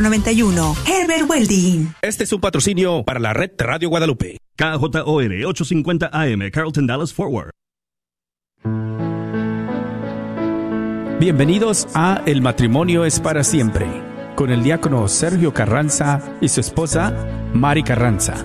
91. Herbert Welding. Este es un patrocinio para la red Radio Guadalupe. KJOR 850 AM, Carlton Dallas Forward. Bienvenidos a El matrimonio es para siempre, con el diácono Sergio Carranza y su esposa Mari Carranza.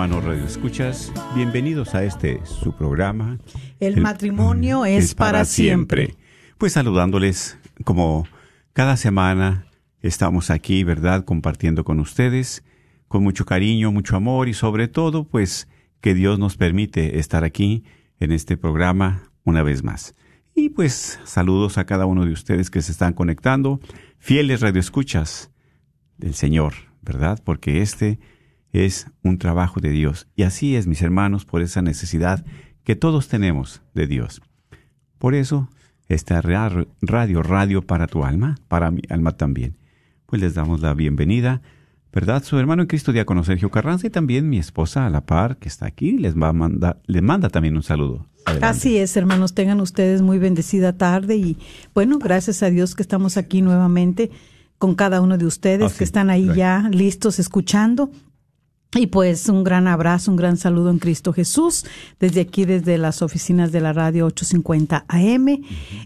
hermanos Radio Escuchas, bienvenidos a este su programa. El, matrimonio es, para siempre. Pues saludándoles como cada semana estamos aquí, ¿verdad? Compartiendo con ustedes con mucho cariño, mucho amor y sobre todo, pues que Dios nos permite estar aquí en este programa una vez más. Y pues saludos a cada uno de ustedes que se están conectando, fieles radioescuchas del Señor, ¿verdad? Porque este es un trabajo de Dios. Y así es, mis hermanos, por esa necesidad que todos tenemos de Dios. Por eso, esta radio, radio para tu alma, para mi alma también. Pues les damos la bienvenida, ¿verdad? Su hermano en Cristo, diácono Sergio Carranza, y también mi esposa a la par, que está aquí, les va a mandar, les manda también un saludo. Así es, hermanos, tengan ustedes muy bendecida tarde y bueno, gracias a Dios que estamos aquí nuevamente con cada uno de ustedes que están ahí ya listos escuchando y pues un gran abrazo, un gran saludo en Cristo Jesús, desde aquí, desde las oficinas de la radio 850 AM,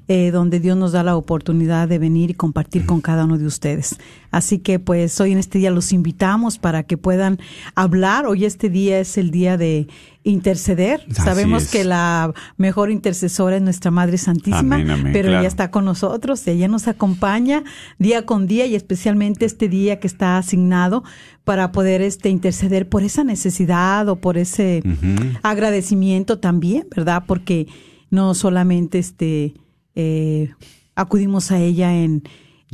eh, donde Dios nos da la oportunidad de venir y compartir con cada uno de ustedes. Así que pues hoy en este día los invitamos para que puedan hablar. Hoy este día es el día de interceder. Sabemos que la mejor intercesora es nuestra Madre Santísima, pero ella está con nosotros, ella nos acompaña día con día y especialmente este día que está asignado para poder este interceder por esa necesidad o por ese agradecimiento también, ¿verdad? Porque no solamente este eh, acudimos a ella en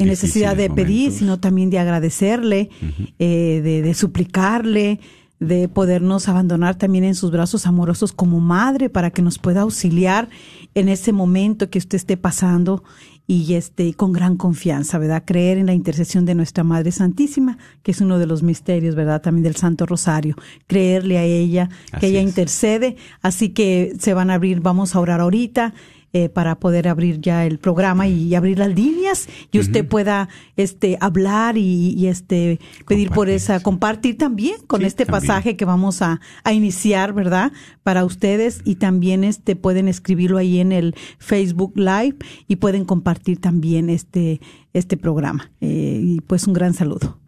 en necesidad de pedir, sino también de agradecerle, eh, de, de, suplicarle, de podernos abandonar también en sus brazos amorosos como madre para que nos pueda auxiliar en ese momento que usted esté pasando y este con gran confianza, ¿verdad? Creer en la intercesión de nuestra Madre Santísima, que es uno de los misterios, ¿verdad? También del Santo Rosario. Creerle a ella, que ella intercede, así que se van a abrir, vamos a orar ahorita eh, para poder abrir ya el programa y, abrir las líneas y usted pueda este hablar y, este pedir por esa compartir también con este pasaje que vamos a, a, iniciar, ¿verdad? Para ustedes y también este pueden escribirlo ahí en el Facebook Live y pueden compartir también este este programa eh, y pues un gran saludo.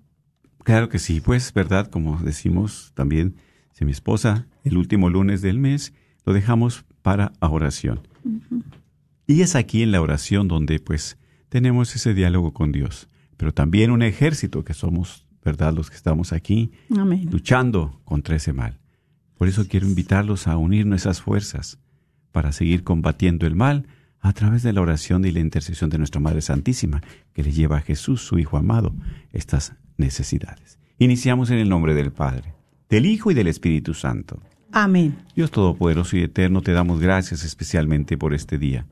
Claro que sí, pues verdad, como decimos también, si mi esposa el último lunes del mes lo dejamos para oración. Y es aquí en la oración donde pues tenemos ese diálogo con Dios, pero también un ejército que somos, ¿verdad? Los que estamos aquí luchando contra ese mal. Por eso quiero invitarlos a unir nuestras fuerzas para seguir combatiendo el mal a través de la oración y la intercesión de nuestra Madre Santísima, que le lleva a Jesús, su Hijo amado, estas necesidades. Iniciamos en el nombre del Padre, del Hijo y del Espíritu Santo. Amén. Dios Todopoderoso y Eterno, te damos gracias especialmente por este día.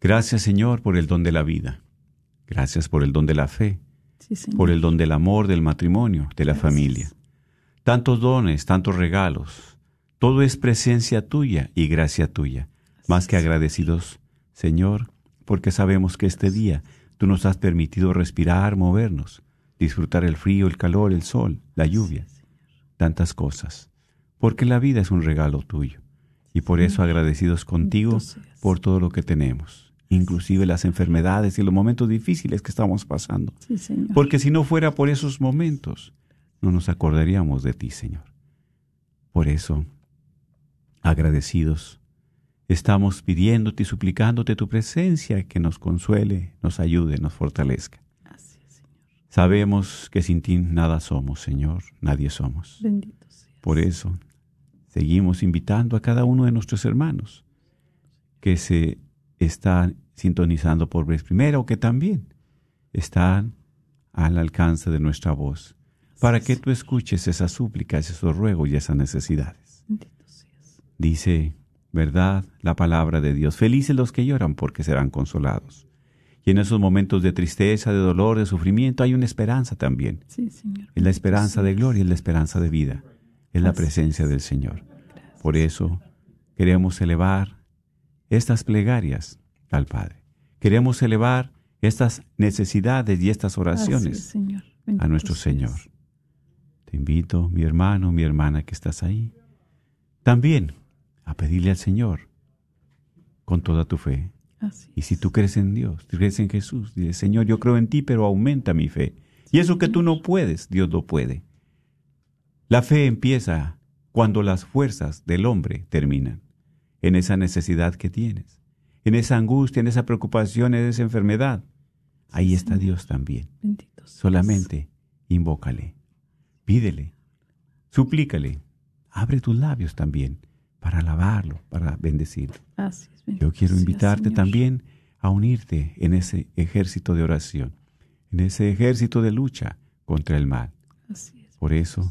Gracias, Señor, por el don de la vida. Gracias por el don de la fe, Sí, Señor. por el don del amor, del matrimonio, de la familia. Tantos dones, tantos regalos. Todo es presencia tuya y gracia tuya. Más que agradecidos, Señor, porque sabemos que este día tú nos has permitido respirar, movernos, disfrutar el frío, el calor, el sol, la lluvia, tantas cosas. Porque la vida es un regalo tuyo. Y por eso agradecidos contigo por todo lo que tenemos, inclusive las enfermedades y los momentos difíciles que estamos pasando. Sí, Señor. Porque si no fuera por esos momentos, no nos acordaríamos de ti, Señor. Por eso, agradecidos, estamos pidiéndote y suplicándote tu presencia que nos consuele, nos ayude, nos fortalezca. Así es, Señor. Sabemos que sin ti nada somos, Señor, nadie somos. Bendito sea. Por eso, seguimos invitando a cada uno de nuestros hermanos que se están sintonizando por vez primera o que también están al alcance de nuestra voz, para que tú escuches esas súplicas, esos ruegos y esas necesidades. Dice, ¿verdad? La palabra de Dios. Felices los que lloran porque serán consolados. Y en esos momentos de tristeza, de dolor, de sufrimiento, hay una esperanza también. Sí, Señor. Es la esperanza de gloria, es la esperanza de vida, es la presencia del Señor. Por eso queremos elevar estas plegarias al Padre. Queremos elevar estas necesidades y estas es, oraciones a nuestro. Señor. Te invito, mi hermano, mi hermana que estás ahí, también a pedirle al Señor con toda tu fe. Así Y si tú crees en Dios, crees en Jesús, dices, Señor, yo creo en ti, pero aumenta mi fe. Y eso que tú no puedes, Dios lo puede. La fe empieza cuando las fuerzas del hombre terminan, en esa necesidad que tienes, en esa angustia, en esa preocupación, en esa enfermedad. Ahí está Dios también. Bendito. Solamente invócale, pídele, suplícale, abre tus labios también para alabarlo, para bendecirlo. Así es, bendito Yo quiero invitarte también a unirte en ese ejército de oración, en ese ejército de lucha contra el mal. Así es. Por eso,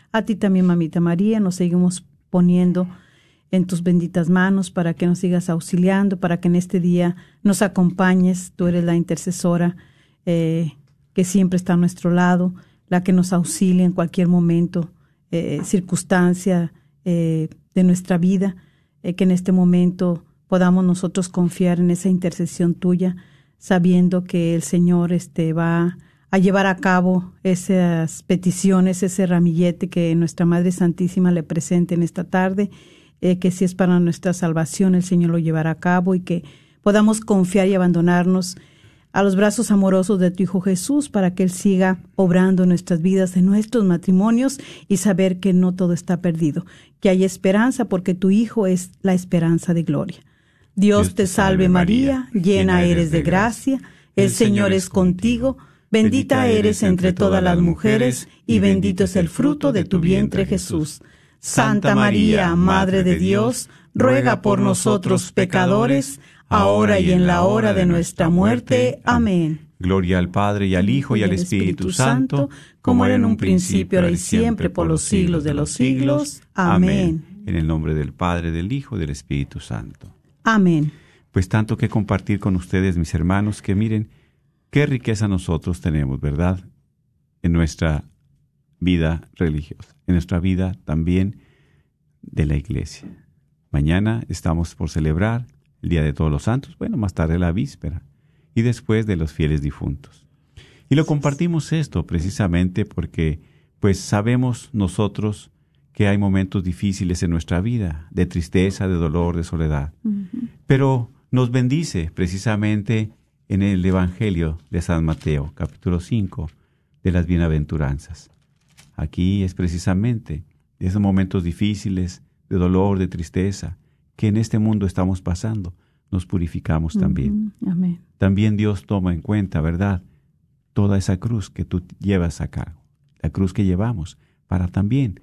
A ti también, mamita María, nos seguimos poniendo en tus benditas manos para que nos sigas auxiliando, para que en este día nos acompañes. Tú eres la intercesora eh, que siempre está a nuestro lado, la que nos auxilia en cualquier momento, eh, circunstancia eh, de nuestra vida, que en este momento podamos nosotros confiar en esa intercesión tuya, sabiendo que el Señor este, va a llevar a cabo esas peticiones, ese ramillete que nuestra Madre Santísima le presente en esta tarde, eh, que si es para nuestra salvación, el Señor lo llevará a cabo y que podamos confiar y abandonarnos a los brazos amorosos de tu Hijo Jesús para que Él siga obrando nuestras vidas, en nuestros matrimonios y saber que no todo está perdido, que hay esperanza porque tu Hijo es la esperanza de gloria. Dios, te salve María, llena eres de gracia, el Señor es contigo, bendita eres entre todas las mujeres y bendito es el fruto de tu vientre Jesús. Santa María, Madre de Dios, ruega por nosotros pecadores, ahora y en la hora de nuestra muerte. Amén. Gloria al Padre y al Hijo y al Espíritu Santo, como era en un principio, ahora y siempre, por los siglos de los siglos. Amén. En el nombre del Padre, del Hijo y del Espíritu Santo. Amén. Pues tanto que compartir con ustedes, mis hermanos, que miren qué riqueza nosotros tenemos, ¿verdad? En nuestra vida religiosa, en nuestra vida también de la iglesia. Mañana estamos por celebrar el Día de Todos los Santos, bueno, más tarde la víspera, y después de los fieles difuntos. Y lo compartimos esto precisamente porque, pues sabemos nosotros que hay momentos difíciles en nuestra vida, de tristeza, de dolor, de soledad. Pero nos bendice precisamente en el Evangelio de San Mateo, capítulo 5, de las bienaventuranzas. Aquí es precisamente esos momentos difíciles, de dolor, de tristeza, que en este mundo estamos pasando, nos purificamos también. Amén. También Dios toma en cuenta, ¿verdad? Toda esa cruz que tú llevas acá, la cruz que llevamos, para también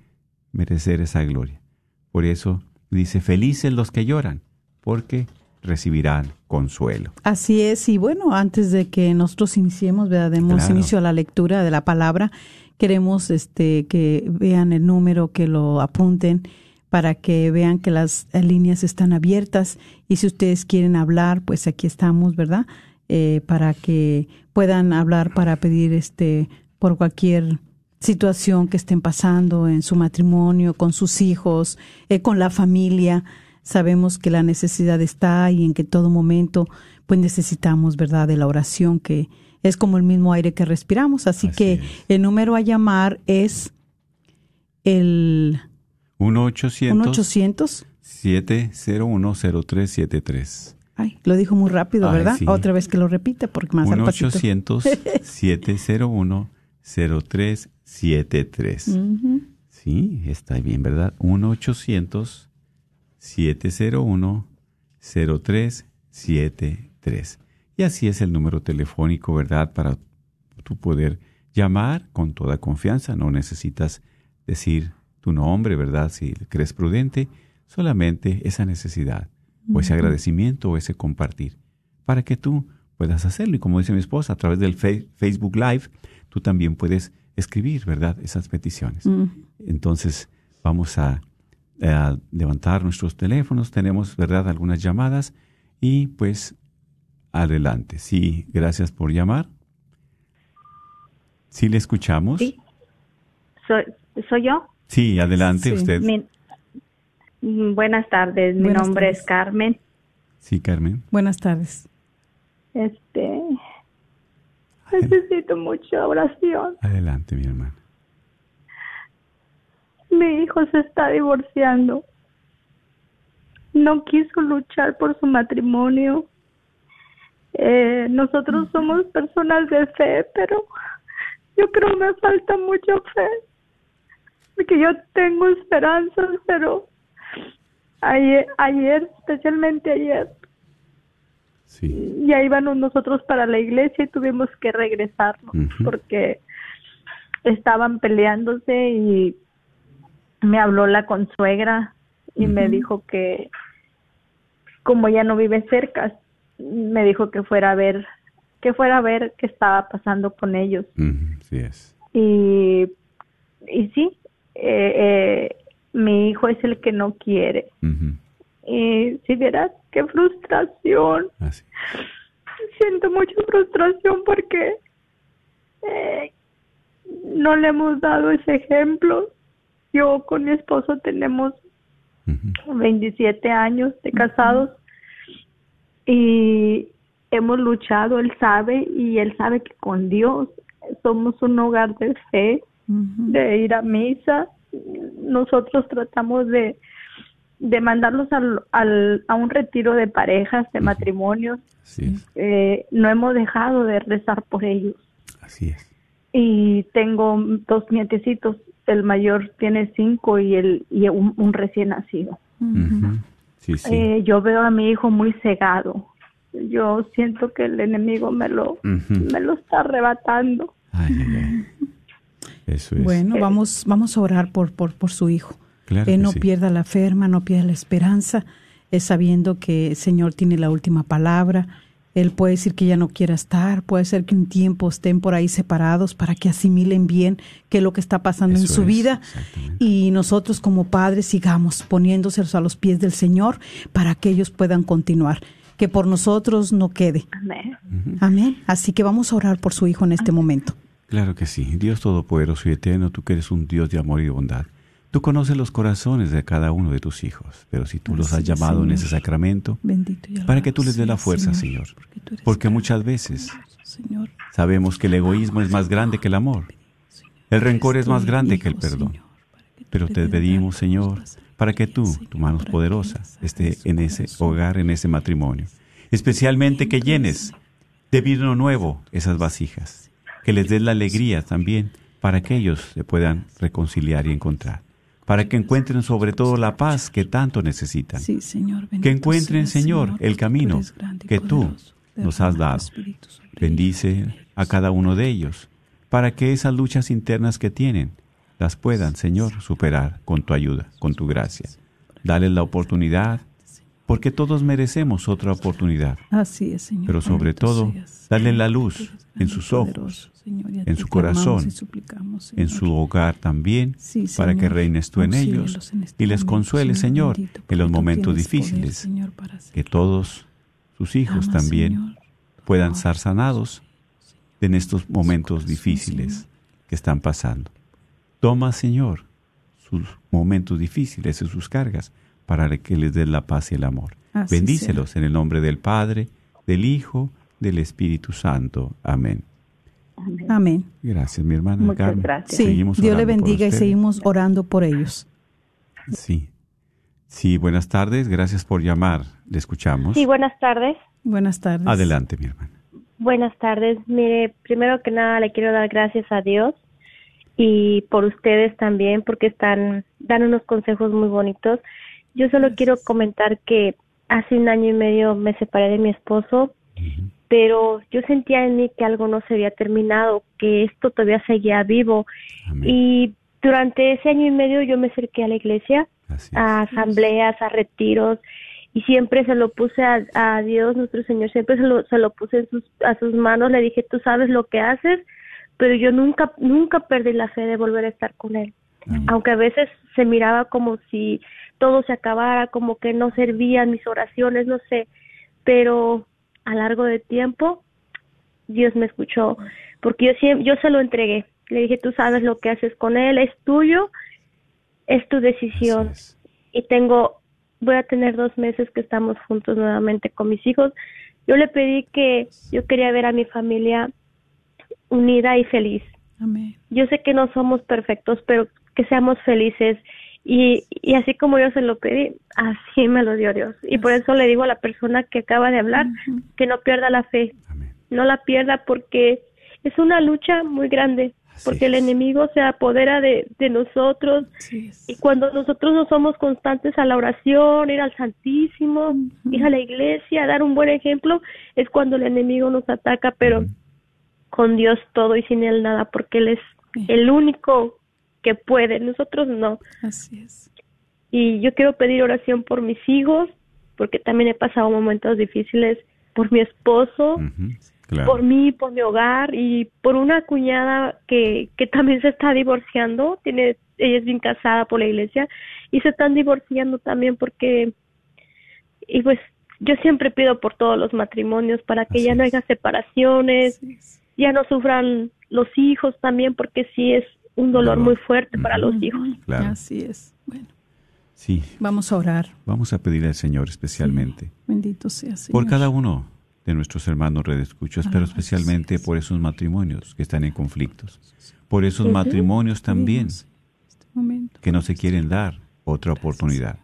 merecer esa gloria. Por eso dice, felices los que lloran, porque recibirán consuelo. Así es, y bueno, antes de que nosotros iniciemos, ¿verdad? demos Claro. inicio a la lectura de la palabra, queremos este que vean el número, que lo apunten para que vean que las líneas están abiertas y si ustedes quieren hablar, pues aquí estamos, ¿verdad? Eh, para que puedan hablar para pedir este por cualquier situación que estén pasando en su matrimonio, con sus hijos, eh, con la familia. Sabemos que la necesidad está y en que todo momento pues necesitamos, ¿verdad?, de la oración que es como el mismo aire que respiramos. Así, Así que es. el número a llamar es el 1-800-701-0373. 1-800. Ay, lo dijo muy rápido, Ay, ¿verdad? sí. Otra vez que lo repita porque más al pasito. 1-800-701-0373. Ujú. Sí, está bien, ¿verdad? 1-800-701-0373. Y así es el número telefónico, ¿verdad? Para tú poder llamar con toda confianza. No necesitas decir tu nombre, ¿verdad? Si crees prudente, solamente esa necesidad, o ese agradecimiento, o ese compartir, para que tú puedas hacerlo. Y como dice mi esposa, a través del Facebook Live, tú también puedes escribir, ¿verdad? Esas peticiones. Entonces, vamos a, a levantar nuestros teléfonos. Tenemos, ¿verdad?, algunas llamadas. Y pues, adelante. Sí, gracias por llamar. Sí, le escuchamos. Sí. Soy, soy yo. Sí, adelante Sí. usted. Mi- mm, buenas tardes. Mi Buenas nombre tardes. es Carmen. Sí, Carmen. Buenas tardes. Este necesito mucha oración. Adelante, mi hermana. Mi hijo se está divorciando. No quiso luchar por su matrimonio. Eh, nosotros somos personas de fe, pero yo creo me falta mucha fe. Porque yo tengo esperanzas, pero ayer, ayer, especialmente ayer, Sí. ya íbamos nosotros para la iglesia y tuvimos que regresarnos porque estaban peleándose y me habló la consuegra y me dijo que como ya no vive cerca me dijo que fuera a ver que fuera a ver qué estaba pasando con ellos Sí es. y y sí eh, eh, mi hijo es el que no quiere y si vieras qué frustración Así. siento mucha frustración porque eh, no le hemos dado ese ejemplo. Yo con mi esposo tenemos Ujú, 27 años de casados y hemos luchado, él sabe y él sabe que con Dios somos un hogar de fe, de ir a misa. Nosotros tratamos de, de mandarlos al, al, a un retiro de parejas, de matrimonios. Así es. Eh, no hemos dejado de rezar por ellos. Así es. Y tengo dos nietecitos, el mayor tiene cinco y, el, y un, un recién nacido. Sí, sí. Eh, yo veo a mi hijo muy cegado. Yo siento que el enemigo me lo, me lo está arrebatando. Ay, ay, ay. Eso es. Bueno, vamos, vamos a orar por, por, por su hijo. Claro que que no sí. pierda la ferma, no pierda la esperanza, es sabiendo que el Señor tiene la última palabra. Él puede decir que ya no quiera estar, puede ser que un tiempo estén por ahí separados para que asimilen bien qué es lo que está pasando en su es, vida. Y nosotros como padres sigamos poniéndoselos a los pies del Señor para que ellos puedan continuar. Que por nosotros no quede. Amén. Amén. Así que vamos a orar por su hijo en este momento. Claro que sí. Dios Todopoderoso y Eterno, tú que eres un Dios de amor y bondad. Tú conoces los corazones de cada uno de tus hijos, pero si tú los has llamado en ese sacramento, para que tú les des la fuerza, Señor. Porque, tú eres Porque grande, muchas veces Señor. sabemos que el egoísmo es más grande que el amor. El rencor es más grande que el perdón. Pero te pedimos, Señor, para que tú, tu mano poderosa, esté en ese hogar, en ese matrimonio. Especialmente que llenes de vino nuevo esas vasijas, que les des la alegría también para que ellos se puedan reconciliar y encontrar, para que encuentren sobre todo la paz que tanto necesitan, Sí, Señor. que encuentren, Señor, el camino que tú nos has dado. Bendice a cada uno de ellos, para que esas luchas internas que tienen las puedan, Señor, superar con tu ayuda, con tu gracia. Dale la oportunidad, porque todos merecemos otra oportunidad. Así es, Señor. Pero sobre todo, dale la luz en sus ojos, en su corazón, en su hogar también, para que reines tú en ellos este y les consuele, Señor, en los momentos difíciles, que todos sus hijos también puedan estar sanados en estos momentos difíciles que están pasando. Toma, Señor, sus momentos difíciles y sus cargas para que les des la paz y el amor. Así Bendícelos en el nombre del Padre, del Hijo, del Espíritu Santo. Amén. Amén. Gracias, mi hermana Muchas Carmen. gracias. Sí, Seguimos Dios le bendiga y seguimos orando por ellos. Sí. Sí, buenas tardes. Gracias por llamar. Le escuchamos. Sí, buenas tardes. Buenas tardes. Adelante, mi hermana. Buenas tardes. Mire, primero que nada le quiero dar gracias a Dios y por ustedes también porque están dan unos consejos muy bonitos. Yo solo quiero comentar que hace un año y medio me separé de mi esposo, pero yo sentía en mí que algo no se había terminado, que esto todavía seguía vivo Amén. y durante ese año y medio yo me acerqué a la iglesia a asambleas, a retiros y siempre se lo puse a, a Dios, nuestro Señor, siempre se lo, se lo puse en sus, a sus manos, le dije, tú sabes lo que haces, pero yo nunca, nunca perdí la fe de volver a estar con Él. Amén. Aunque a veces se miraba como si todo se acabara, como que no servían mis oraciones, no sé, pero a largo de tiempo Dios me escuchó, porque yo, siem- yo se lo entregué, le dije, tú sabes lo que haces con Él, es tuyo, es tu decisión es. y tengo, voy a tener dos meses que estamos juntos nuevamente con mis hijos. Yo le pedí que yo quería ver a mi familia unida y feliz. Amén. Yo sé que no somos perfectos, pero que seamos felices. Y, y así como yo se lo pedí, así me lo dio Dios. Y por eso le digo a la persona que acaba de hablar que no pierda la fe, Amén. no la pierda porque es una lucha muy grande, porque el enemigo se apodera de, de nosotros. Y cuando nosotros no somos constantes a la oración, ir al Santísimo, ir a la iglesia, dar un buen ejemplo, es cuando el enemigo nos ataca, pero con Dios todo y sin Él nada, porque Él es el único que puede, nosotros no. Así es. Y yo quiero pedir oración por mis hijos, porque también he pasado momentos difíciles, por mi esposo, Claro. por mí, por mi hogar y por una cuñada que, que también se está divorciando, tiene, ella es bien casada por la iglesia y se están divorciando también porque, y pues yo siempre pido por todos los matrimonios para que Así ya no haya separaciones, ya no sufran los hijos también porque sí es un dolor muy fuerte para los hijos. Claro. Así es. Bueno, Sí, vamos a orar. vamos a pedirle al Señor especialmente Sí. Bendito sea, Señor. por cada uno de nuestros hermanos redescuchos, pero Alabanza especialmente por esos matrimonios que están en conflictos, por esos matrimonios también este momento. que no se quieren dar otra oportunidad.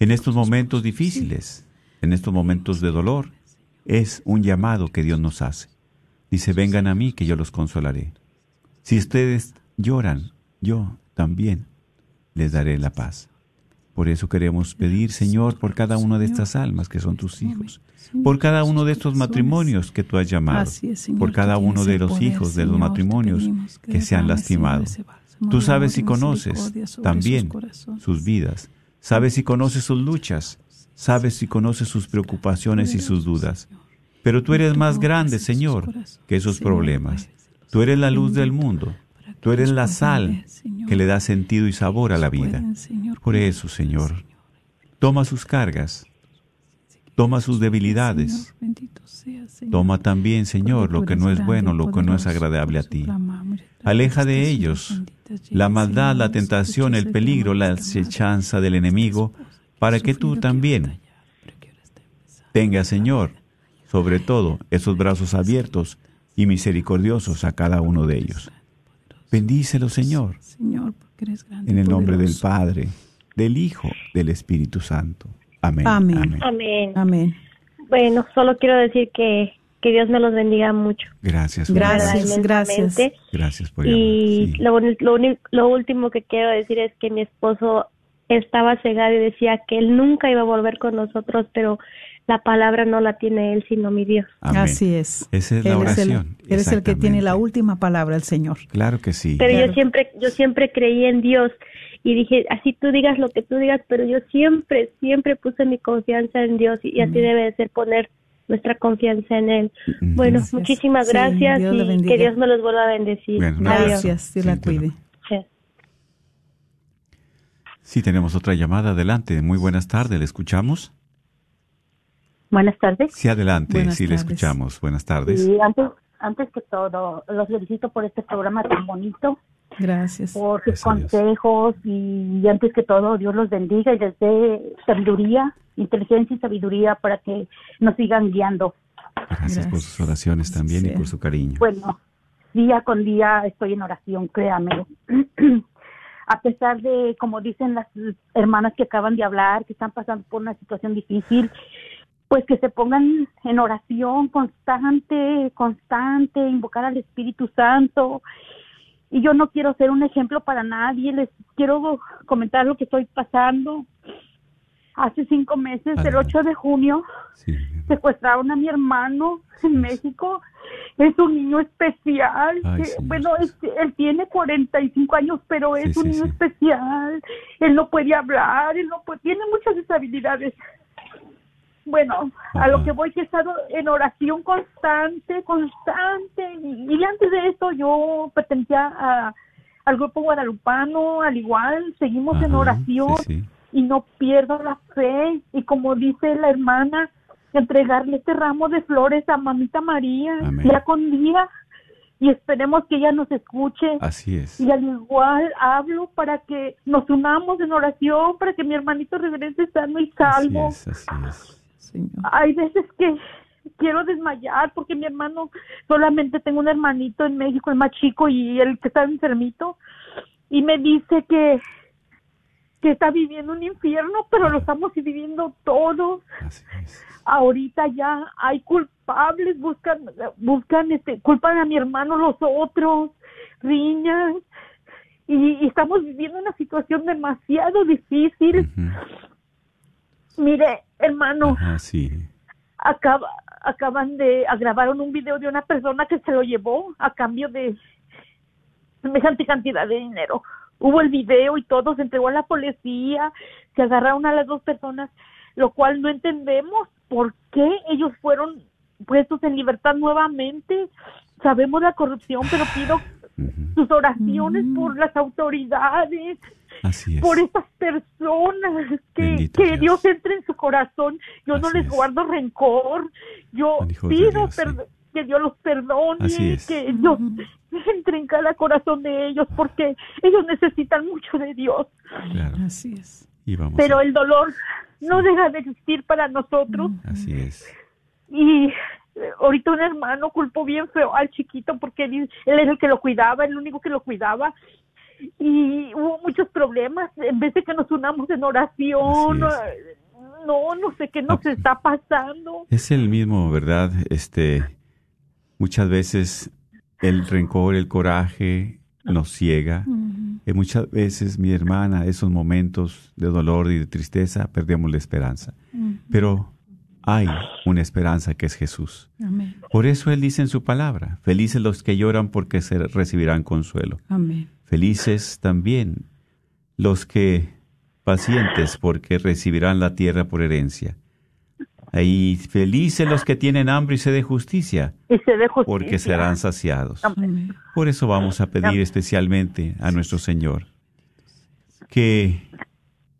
En estos momentos difíciles, en estos momentos de dolor, es un llamado que Dios nos hace. Dice, vengan a mí que yo los consolaré. Si ustedes lloran, yo también les daré la paz. Por eso queremos pedir, Señor, por cada una de estas almas que son tus hijos, por cada uno de estos matrimonios que tú has llamado, por cada uno de los hijos de los matrimonios que se han lastimado. Tú sabes y conoces también sus vidas, sabes y conoces sus luchas, sabes y conoces sus preocupaciones y sus dudas. Pero tú eres más grande, Señor, que esos problemas. Tú eres la luz del mundo. Tú eres la sal que le da sentido y sabor a la vida. Por eso, Señor, toma sus cargas, toma sus debilidades, toma también, Señor, lo que no es bueno, lo que no es agradable a ti. Aleja de ellos la maldad, la tentación, el peligro, la acechanza del enemigo, para que tú también tengas, Señor, sobre todo esos brazos abiertos y misericordiosos a cada uno de ellos. Bendícelo, Señor, Señor, porque eres grande en el nombre del. Padre, del Hijo, del Espíritu Santo. Amén. Amén. Amén. Amén. Bueno, solo quiero decir que Que Dios me los bendiga mucho. Gracias. Gracias, gracias. Gracias por Y lo, lo, lo último que quiero decir es que mi esposo estaba cegado y decía que él nunca iba a volver con nosotros, pero la palabra no la tiene él, sino mi Dios. Así es. Esa es la oración. él es el que tiene la última palabra, el Señor. Claro que sí. Pero yo siempre, yo siempre creí en Dios y dije, así tú digas lo que tú digas, pero yo siempre, siempre puse mi confianza en Dios y, así debe de ser poner nuestra confianza en Él. Bueno, muchísimas gracias y que Dios me los vuelva a bendecir. gracias, Dios la cuide. Sí, tenemos otra llamada. Adelante. Muy buenas tardes. ¿Le escuchamos? Buenas tardes. Sí, adelante. sí, le escuchamos. Buenas tardes. Y antes, antes que todo, los felicito por este programa tan bonito. Gracias. Por sus consejos y, antes que todo, Dios los bendiga y les dé sabiduría, inteligencia y sabiduría para que nos sigan guiando. Gracias, por sus oraciones también y por su cariño. Bueno, día con día estoy en oración, créame. a pesar de, como dicen las hermanas que acaban de hablar, que están pasando por una situación difícil, pues que se pongan en oración constante, constante, invocar al Espíritu Santo. Y yo no quiero ser un ejemplo para nadie, les quiero comentar lo que estoy pasando. Hace cinco meses, el 8 de junio, secuestraron a mi hermano en México. Es un niño especial. bueno, él tiene 45 años, pero es un niño especial. Él no puede hablar, él no puede, tiene muchas deshabilidades. Bueno, a lo que voy que he estado en oración constante, constante. Y, antes de esto yo pertenecía al grupo guadalupano, al igual, seguimos en oración y no pierdo la fe. Y como dice la hermana, entregarle este ramo de flores a mamita María, día con día, y esperemos que ella nos escuche. Así es. Y al igual hablo para que nos unamos en oración, para que mi hermanito regrese sano y salvo. Así es, así es. Hay veces que quiero desmayar porque mi hermano, solamente tengo un hermanito en México, el más chico, y el que está enfermito, y me dice que que está viviendo un infierno, pero lo estamos viviendo todos. Ahorita ya hay culpables, buscan, buscan, este, culpan a mi hermano los otros, riñas, y, estamos viviendo una situación demasiado difícil. Mire, hermano, acaba, acaban de grabaron un video de una persona que se lo llevó a cambio de semejante cantidad de dinero. Hubo el video y todo, se entregó a la policía, se agarraron a las dos personas, lo cual no entendemos por qué ellos fueron puestos en libertad nuevamente. Sabemos la corrupción, pero pido sus oraciones por las autoridades, por esas personas, que, que Dios. entre en su corazón. Yo no les guardo rencor, yo pido perdón que Dios los perdone, que Dios entre en cada corazón de ellos, porque ellos necesitan mucho de Dios. Así es. Pero el dolor no deja de existir para nosotros. Así es. Y eh, ahorita un hermano culpó bien feo al chiquito porque él, él es el que lo cuidaba, el único que lo cuidaba. Y hubo muchos problemas. En vez de que nos unamos en oración, no, no sé qué nos está pasando. Es el mismo, ¿verdad? Este, Muchas veces el rencor, el coraje nos ciega. Y muchas veces, mi hermana, esos momentos de dolor y de tristeza, perdemos la esperanza. Pero hay una esperanza que es Jesús. Por eso Él dice en su palabra, felices los que lloran porque se recibirán consuelo. Felices también los que pacientes porque recibirán la tierra por herencia. Y felices los que tienen hambre y sed de justicia, porque serán saciados. Por eso vamos a pedir especialmente a nuestro Señor que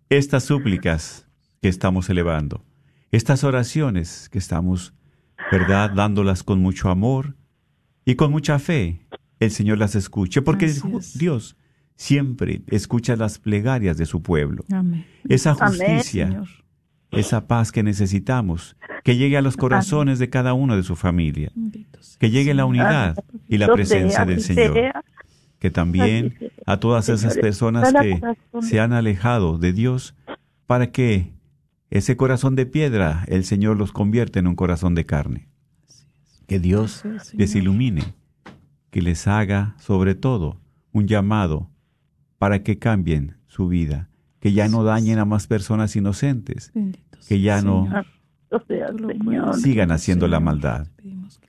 estas súplicas que estamos elevando, estas oraciones que estamos, ¿verdad?, dándolas con mucho amor y con mucha fe, el Señor las escuche, porque Dios siempre escucha las plegarias de su pueblo. Esa justicia esa paz que necesitamos, que llegue a los corazones de cada uno de su familia, que llegue la unidad y la presencia del Señor, que también a todas esas personas que se han alejado de Dios, para que ese corazón de piedra el Señor los convierta en un corazón de carne. Que Dios les ilumine, que les haga sobre todo un llamado para que cambien su vida, que ya no dañen a más personas inocentes, que ya no sigan haciendo la maldad.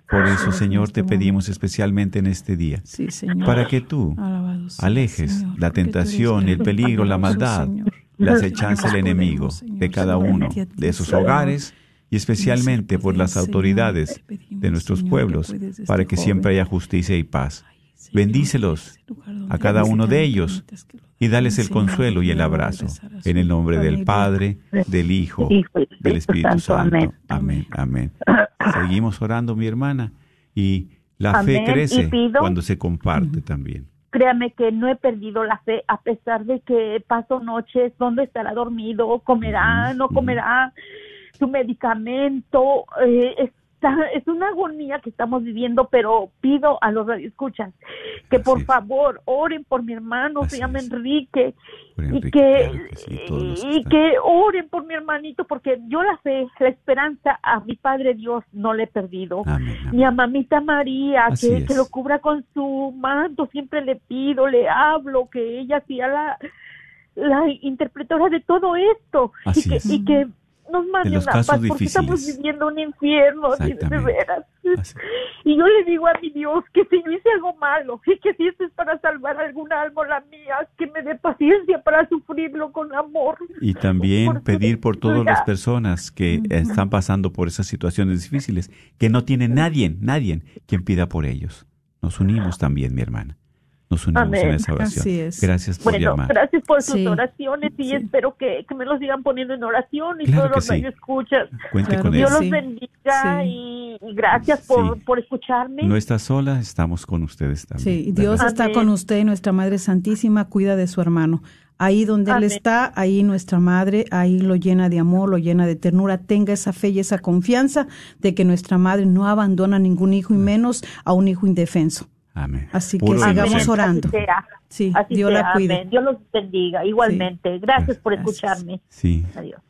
Por eso, Señor, te pedimos especialmente en este día, para que tú alejes la tentación, el peligro, la maldad, la acechanza del enemigo de cada uno de esos hogares y especialmente por las autoridades de nuestros pueblos, para que siempre haya justicia y paz. Bendícelos a cada uno de ellos y dales el consuelo y el abrazo. En el nombre del Padre, del Hijo, del Espíritu Santo. Amén, amén. Seguimos orando, mi hermana, y la fe crece cuando se comparte también. Créame que no he perdido la fe a pesar de que paso noches, ¿dónde estará dormido? ¿Comerá? ¿No comerá? Su medicamento, eh, es una agonía que estamos viviendo, pero pido a los radioescuchas que por favor oren por mi hermano, se llama Enrique, y que, y que oren por mi hermanito, porque yo la fe, la esperanza a mi Padre Dios no le he perdido. Mi a mamita María, que, que, lo cubra con su manto, siempre le pido, le hablo, que ella sea la, la interpretora de todo esto, y que, y que nos mande los una casos paz difíciles. porque estamos viviendo un infierno, así de veras. Y yo le digo a mi Dios que si yo hice algo malo y que si esto es para salvar alguna alma la mía, que me dé paciencia para sufrirlo con amor. Y también pedir por todas las personas que están pasando por esas situaciones difíciles, que no tienen nadie, nadie quien pida por ellos. Nos unimos también, mi hermana. Nos unimos Amén. en esa oración. Así es. Gracias por Bueno, llamar. gracias por sus Sí. oraciones y espero que, que me los sigan poniendo en oración y Claro todos los que sí. radioescuchas. Cuente Claro con Dios eso. los bendiga Sí. y, y gracias por, Sí. por escucharme. No está sola, estamos con ustedes también. Sí, Dios está con usted y nuestra Madre Santísima cuida de su hermano. Ahí donde Él está, ahí nuestra Madre, ahí lo llena de amor, lo llena de ternura. Tenga esa fe y esa confianza de que nuestra Madre no abandona a ningún hijo y menos a un hijo indefenso. Amén. Así que Puro sigamos inocente. orando. Así sea. Sí, Así Dios la sea, cuide. amén. Dios los bendiga igualmente. Gracias por escucharme. Sí, Adiós.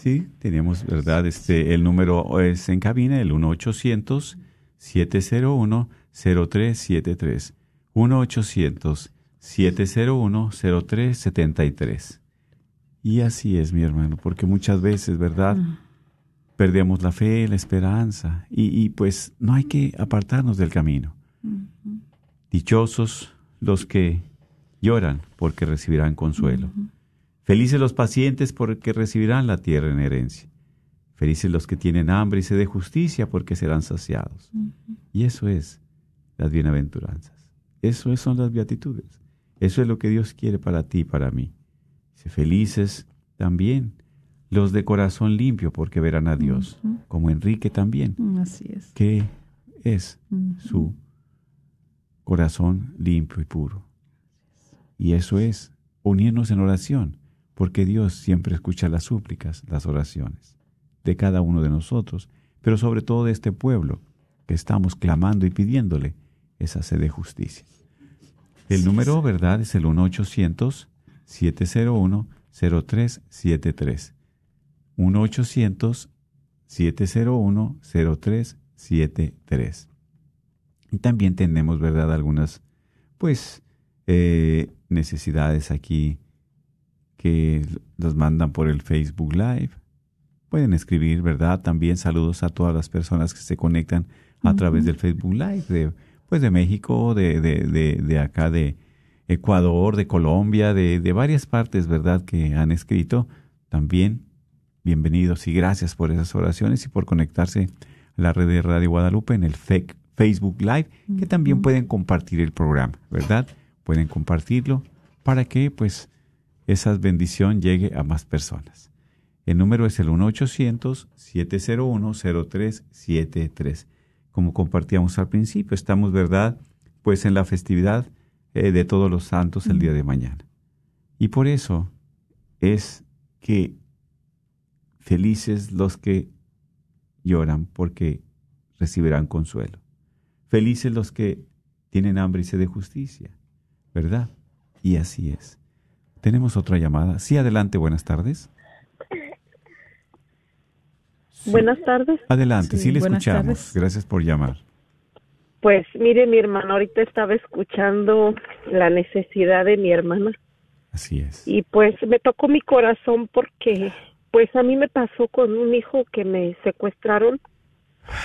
sí, tenemos, ¿verdad? Este, el número es en cabina, el 1-800-701-0373. 1-800-701-0373. Y así es, mi hermano, porque muchas veces, ¿verdad? Perdemos la fe, la esperanza, y, y pues no hay que apartarnos del camino. Dichosos los que lloran porque recibirán consuelo. Felices los pacientes porque recibirán la tierra en herencia. Felices los que tienen hambre y sed de justicia porque serán saciados. Y eso es las bienaventuranzas. Eso es- son las beatitudes. Eso es lo que Dios quiere para ti y para mí. Felices también los de corazón limpio porque verán a Dios, como Enrique también, Así es. que es su corazón limpio y puro. Y eso es unirnos en oración, porque Dios siempre escucha las súplicas, las oraciones de cada uno de nosotros, pero sobre todo de este pueblo que estamos clamando y pidiéndole esa sed de justicia. El número, ¿verdad? Es el 1-800-701-0373. 1-800-701-0373. Y también tenemos, ¿verdad?, algunas, pues, eh, necesidades aquí que los mandan por el Facebook Live. Pueden escribir, ¿verdad? También saludos a todas las personas que se conectan a través del Facebook Live, de, pues de México, de, de, de, de acá, de Ecuador, de Colombia, de, de varias partes, ¿verdad?, que han escrito. También bienvenidos y gracias por esas oraciones y por conectarse a la red de Radio Guadalupe en el Fe- Facebook Live, que también pueden compartir el programa, ¿verdad? Pueden compartirlo para que pues esa bendición llegue a más personas. El número es el 1-800-701-0373. Como compartíamos al principio, estamos, ¿verdad? Pues en la festividad eh, de todos los santos el día de mañana. Y por eso es que felices los que lloran porque recibirán consuelo. Felices los que tienen hambre y sed de justicia, ¿verdad? Y así es. Tenemos otra llamada. Sí, adelante, buenas tardes. Buenas tardes. Adelante, sí, Sí, le escuchamos. tardes. Gracias por llamar. Pues mire, mi hermano ahorita estaba escuchando la necesidad de mi hermana. Así es. Y pues me tocó mi corazón porque pues a mí me pasó con un hijo que me secuestraron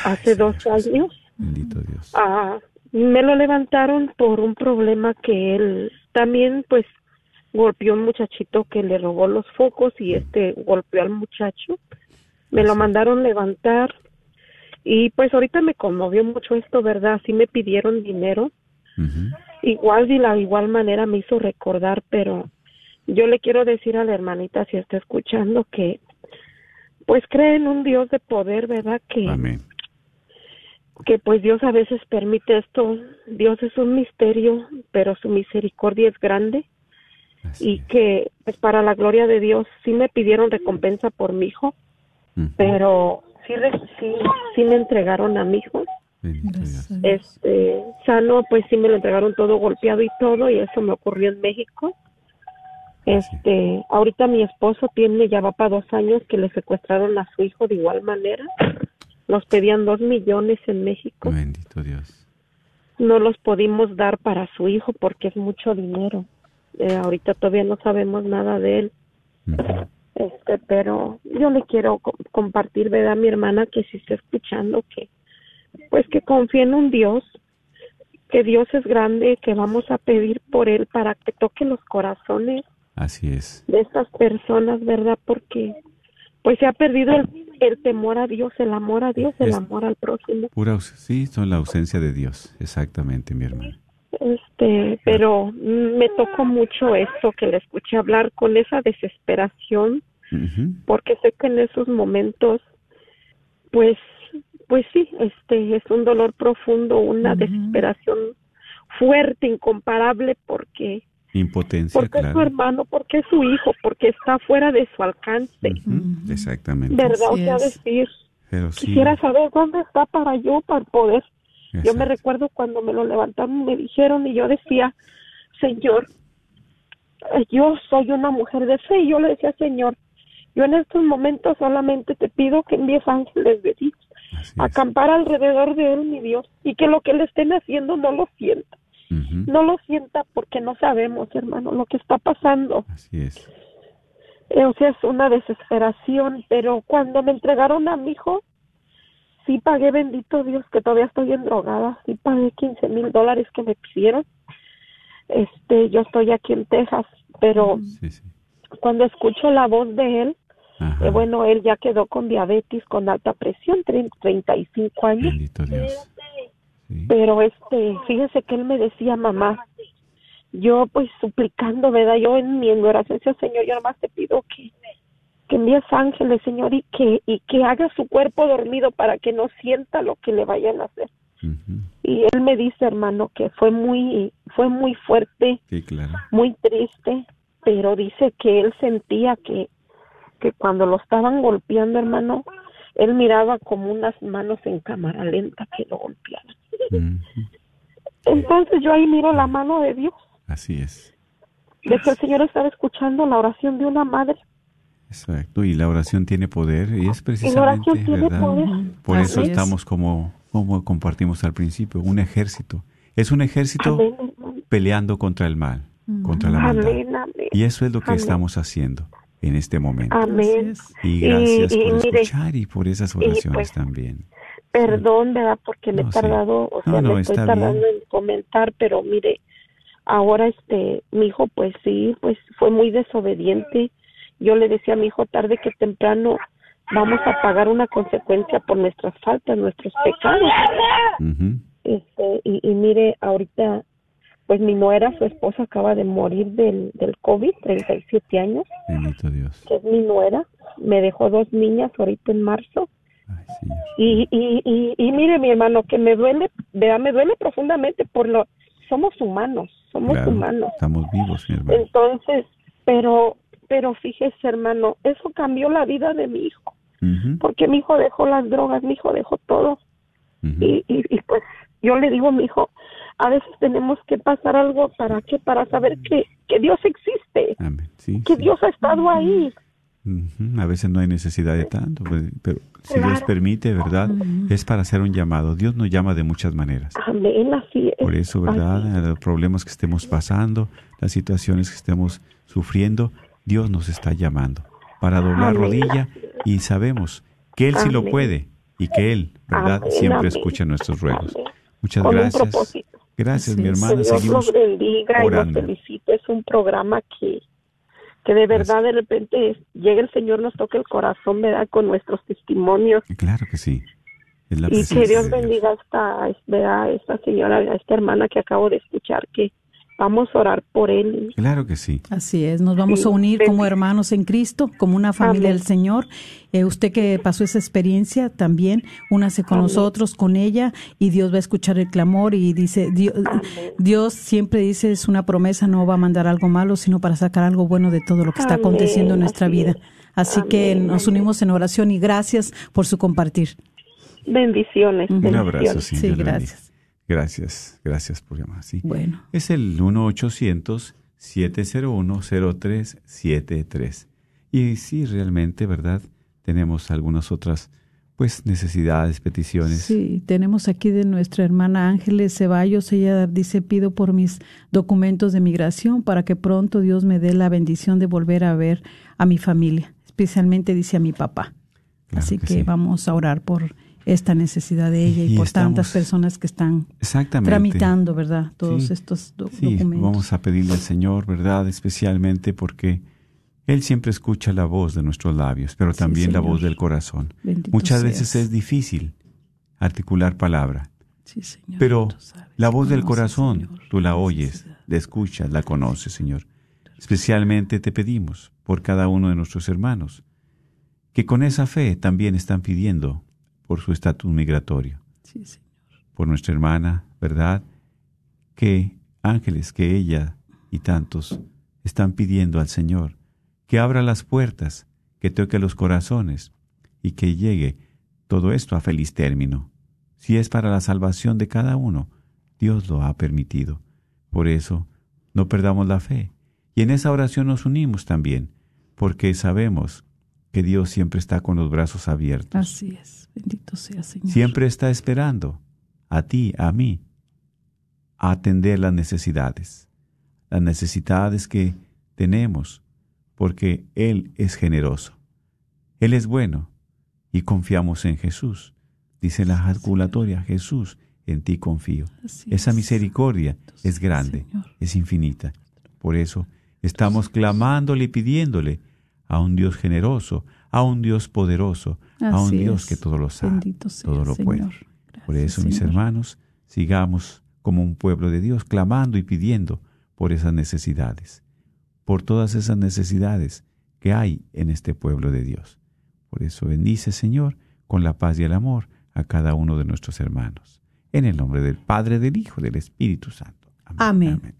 hace dos años. Bendito Dios. Ah, me lo levantaron por un problema que él también pues golpeó a un muchachito que le robó los focos y este golpeó al muchacho. Me lo mandaron levantar y pues ahorita me conmovió mucho esto, ¿verdad? Sí me pidieron dinero. Igual de la igual manera me hizo recordar, pero yo le quiero decir a la hermanita si está escuchando que pues cree en un Dios de poder, ¿verdad? Que Amén. Que pues Dios a veces permite esto. Dios es un misterio, pero su misericordia es grande. y que pues para la gloria de Dios sí me pidieron recompensa por mi hijo, pero sí, sí me entregaron a mi hijo. Este, sano, pues sí me lo entregaron todo golpeado y todo, y eso me ocurrió en México. Este, ahorita mi esposo tiene, ya va para dos años que le secuestraron a su hijo de igual manera. Nos pedían dos millones en México. Bendito Dios. No los pudimos dar para su hijo porque es mucho dinero. Eh, ahorita todavía no sabemos nada de él. Este, pero yo le quiero co- compartir, ¿verdad? A mi hermana que si está escuchando que, pues que confíe en un Dios, que Dios es grande, que vamos a pedir por él para que toque los corazones Así es. de estas personas, ¿verdad? Porque pues se ha perdido el, el temor a Dios, el amor a Dios, el Es- amor al próximo. Pura, sí, son la ausencia de Dios. Exactamente, mi hermana. Este, pero me tocó mucho esto que le escuché hablar con esa desesperación, porque sé que en esos momentos, pues, pues sí, este, es un dolor profundo, una desesperación fuerte, incomparable, porque, Impotencia, porque es su hermano, porque es su hijo, porque está fuera de su alcance, Exactamente. ¿verdad? O sea, decir, Pero sí. quisiera saber dónde está para yo, para poder. Yo me recuerdo cuando me lo levantaron, me dijeron y yo decía, Señor, eh, yo soy una mujer de fe y yo le decía, Señor, yo en estos momentos solamente te pido que envíes ángeles de Dios a acampar alrededor de él, mi Dios, y que lo que le estén haciendo no lo sienta. No lo sienta porque no sabemos, hermano, lo que está pasando. Así es. Eh, o sea, es una desesperación, pero cuando me entregaron a mi hijo, sí pagué, bendito Dios, que todavía estoy en drogada, sí pagué 15 mil dólares que me pidieron. Este, yo estoy aquí en Texas, pero cuando escucho la voz de él, eh, bueno, él ya quedó con diabetes, con alta presión, tre- 35 años. Bendito Dios. Pero este, fíjese que él me decía, mamá, yo pues suplicando, ¿verdad? Yo en mi oración, Señor, yo nomás te pido que, que envíes ángeles, Señor, y que, y que haga su cuerpo dormido para que no sienta lo que le vayan a hacer. Y él me dice, hermano, que fue muy, fue muy fuerte, Sí, claro. muy triste, pero dice que él sentía que, que cuando lo estaban golpeando, hermano, él miraba como unas manos en cámara lenta que lo golpeaban. Entonces yo ahí miro la mano de Dios, Así es. de que el Señor estaba escuchando la oración de una madre. Exacto. Y la oración tiene poder y es Y la precisamente, oración tiene ¿verdad? poder. Por Así eso es. estamos como, como compartimos al principio, un ejército. Es un ejército Amén, peleando contra el mal, contra la maldad. Amén, amén. Y eso es lo que estamos haciendo en este momento. Amén. Y gracias Y- y por mire, escuchar y por esas y oraciones pues, también. Perdón, ¿verdad? Porque me he sí. tardado, o sea, no, me estoy está tardando en comentar, pero mire, ahora este, mi hijo, pues sí, pues fue muy desobediente. Yo le decía a mi hijo, tarde que temprano vamos a pagar una consecuencia por nuestras faltas, nuestros pecados. Este, y, y mire, ahorita, pues mi nuera, su esposa, acaba de morir del, del COVID, 37 años, Bendito Dios. que es mi nuera. Me dejó dos niñas ahorita en marzo. Y, y, y, y mire, mi hermano, que me duele, vea, me duele profundamente por lo, somos humanos, somos Claro, humanos. Estamos vivos, mi hermano. Entonces, pero, pero fíjese, hermano, eso cambió la vida de mi hijo, porque mi hijo dejó las drogas, mi hijo dejó todo. Y, y, y pues yo le digo a mi hijo, a veces tenemos que pasar algo para qué, para saber que, que Dios existe, que Dios ha estado ahí. Ujú, A veces no hay necesidad de tanto, pues, pero si Dios Claro. permite, ¿verdad? Es para hacer un llamado. Dios nos llama de muchas maneras. Amén, así es. Por eso, ¿verdad? Los problemas que estemos pasando, las situaciones que estemos sufriendo, Dios nos está llamando para doblar Amén. rodilla y sabemos que Él sí lo Amén. puede y que Él, ¿verdad? Amén, Siempre amén. escucha nuestros ruegos. Muchas Con un gracias. propósito. Gracias, Así mi hermana. Que Dios Seguimos los bendiga orando. y los felicite. Es un programa que, que de verdad de repente llega el Señor, nos toca el corazón, ¿verdad? Con nuestros testimonios. Claro que sí. Es la Y que Dios bendiga a esta, ¿verdad? a esta señora, a esta hermana que acabo de escuchar, que vamos a orar por él. Claro que sí. Así es, nos vamos Sí, a unir como hermanos en Cristo, como una familia Amén. del Señor. Eh, usted que pasó esa experiencia también, únase con Amén. nosotros, con ella, y Dios va a escuchar el clamor y dice, Dios, Dios siempre dice, es una promesa, no va a mandar algo malo, sino para sacar algo bueno de todo lo que está Amén, aconteciendo en nuestra así vida. Así que nos unimos en oración y gracias por su compartir. Bendiciones. Un bendiciones. abrazo, sí. Sí, gracias. Gracias, gracias por llamar. Sí. Bueno, Es el 1-800-701-0373. Y sí, realmente, ¿verdad? Tenemos algunas otras, pues, necesidades, peticiones. Sí, tenemos aquí de nuestra hermana Ángeles Ceballos. Ella dice, pido por mis documentos de migración para que pronto Dios me dé la bendición de volver a ver a mi familia, especialmente dice a mi papá. Claro Así que que, sí. vamos a orar por esta necesidad de ella y, Y por estamos- tantas personas que están tramitando, ¿verdad? Todos Sí, estos do- Sí, documentos. vamos a pedirle al Señor, ¿verdad? Especialmente porque Él siempre escucha la voz de nuestros labios, pero Sí, también la voz del corazón. Bendito Muchas seas. veces es difícil articular palabra, Sí, Señor, pero la voz del corazón, Señor, tú la oyes, la escuchas, la conoces, Señor. Especialmente te pedimos por cada uno de nuestros hermanos, que con esa fe también están pidiendo por su estatus migratorio, Sí, Señor. por nuestra hermana, ¿verdad? Que ángeles, que ella y tantos están pidiendo al Señor que abra las puertas, que toque los corazones y que llegue todo esto a feliz término. Si es para la salvación de cada uno, Dios lo ha permitido. Por eso, no perdamos la fe. Y en esa oración nos unimos también, porque sabemos que Dios siempre está con los brazos abiertos. Así es. Bendito sea, Señor. Siempre está esperando a ti, a mí, a atender las necesidades, las necesidades que tenemos, porque Él es generoso, Él es bueno y confiamos en Jesús. Dice la jaculatoria, Jesús, en ti confío. Así Esa es. misericordia es grande, Señor. es infinita. Por eso estamos clamándole y pidiéndole a un Dios generoso, a un Dios poderoso, a un Dios es. que todo lo sabe, Bendito sea, todo lo Señor. puede. Por eso, mis hermanos, sigamos como un pueblo de Dios, clamando y pidiendo por esas necesidades, por todas esas necesidades que hay en este pueblo de Dios. Por eso bendice, Señor, con la paz y el amor a cada uno de nuestros hermanos. En el nombre del Padre, del Hijo, del Espíritu Santo. Amén.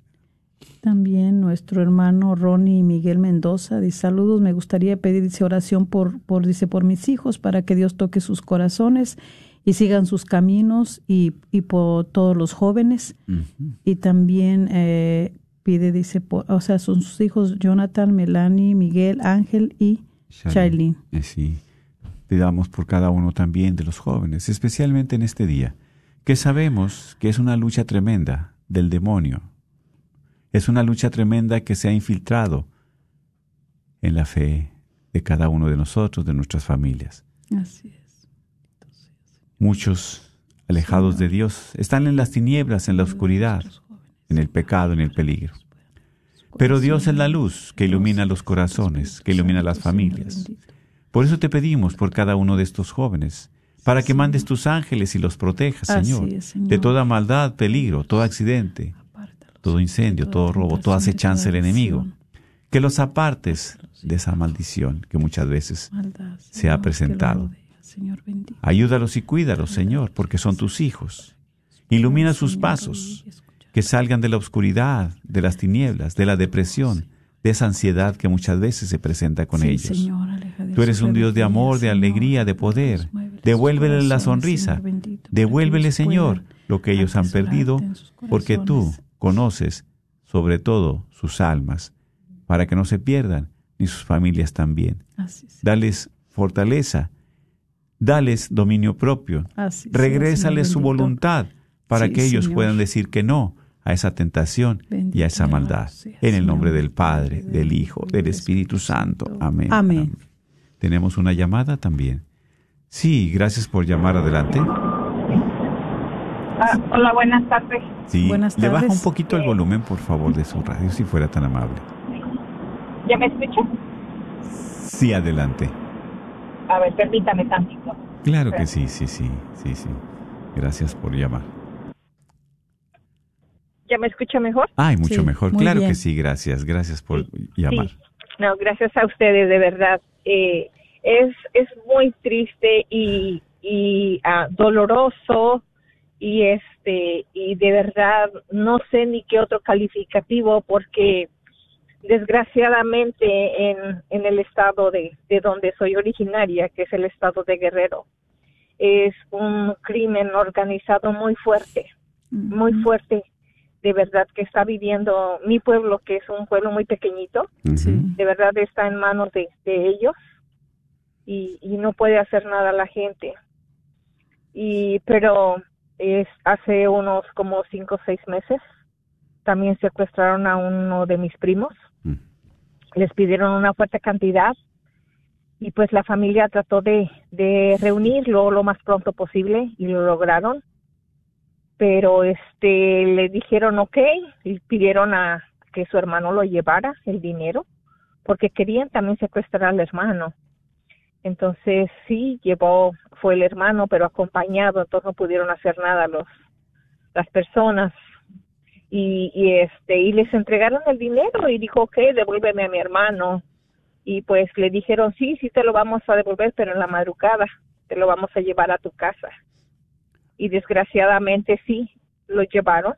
También nuestro hermano Ronnie Miguel Mendoza dice saludos, me gustaría pedir dice, oración por, por, dice, por mis hijos para que Dios toque sus corazones y sigan sus caminos y, y por todos los jóvenes. Y también eh, pide, dice, por- o sea, son sus hijos Jonathan, Melanie, Miguel, Ángel y Shailene. Eh, Sí. Pidamos por cada uno también de los jóvenes, especialmente en este día, que sabemos que es una lucha tremenda del demonio. Es una lucha tremenda que se ha infiltrado en la fe de cada uno de nosotros, de nuestras familias. Así es. Muchos, alejados de Dios, están en las tinieblas, en la oscuridad, en el pecado, en el peligro. Pero Dios es la luz que ilumina los corazones, que ilumina las familias. Por eso te pedimos por cada uno de estos jóvenes, para que mandes tus ángeles y los protejas, Señor. de toda maldad, peligro, todo accidente, todo incendio, todo robo, toda acechanza del enemigo. Que los apartes de esa maldición que muchas veces se ha presentado. Ayúdalos y cuídalos, Señor, porque son tus hijos. Ilumina sus pasos, que salgan de la oscuridad, de las tinieblas, de la depresión, de esa ansiedad que muchas veces se presenta con Sí, ellos. Señor, Tú eres un Dios de amor, de alegría, de poder. Devuélvele la sonrisa. Devuélvele, Señor, lo que ellos han perdido, porque tú. Conoces sobre todo sus almas, para que no se pierdan, ni sus familias también. Así es. Dales fortaleza, dales dominio propio, Así regrésales su voluntad para Sí, que ellos Señor. puedan decir que no a esa tentación y a esa maldad. sea, En el nombre del Padre, del Hijo, del Espíritu Santo. Amén. Amén. Tenemos una llamada también. Sí, gracias por llamar adelante. Ah, hola, buenas tardes. Sí, Buenas le baja tardes. un poquito el volumen, por favor, de su radio, si fuera tan amable. ¿Ya me escucha? Sí, adelante. A ver, permítame tantito. Claro que sí, sí, sí, sí, sí. Gracias por llamar. ¿Ya me escucha mejor? Ay, mucho Sí, mejor. Claro bien. que sí, gracias. Gracias por llamar. Sí. No, gracias a ustedes, de verdad. Eh, es, es muy triste y, y ah, doloroso y este y de verdad no sé ni qué otro calificativo porque desgraciadamente en, en el estado de, de donde soy originaria, que es el estado de Guerrero, es un crimen organizado muy fuerte, muy fuerte, de verdad que está viviendo mi pueblo, que es un pueblo muy pequeñito, Sí. de verdad está en manos de, de ellos y, y no puede hacer nada la gente. Y pero es hace unos como cinco o seis meses también secuestraron a uno de mis primos. Mm. Les pidieron una fuerte cantidad y pues la familia trató de, de reunirlo lo más pronto posible y lo lograron. Pero este le dijeron ok y pidieron a que su hermano lo llevara el dinero porque querían también secuestrar al hermano. Entonces sí llevó fue el hermano pero acompañado entonces no pudieron hacer nada los las personas. Y, y este y les entregaron el dinero y dijo ok devuélveme a mi hermano y pues le dijeron sí sí te lo vamos a devolver pero en la madrugada te lo vamos a llevar a tu casa y desgraciadamente sí lo llevaron.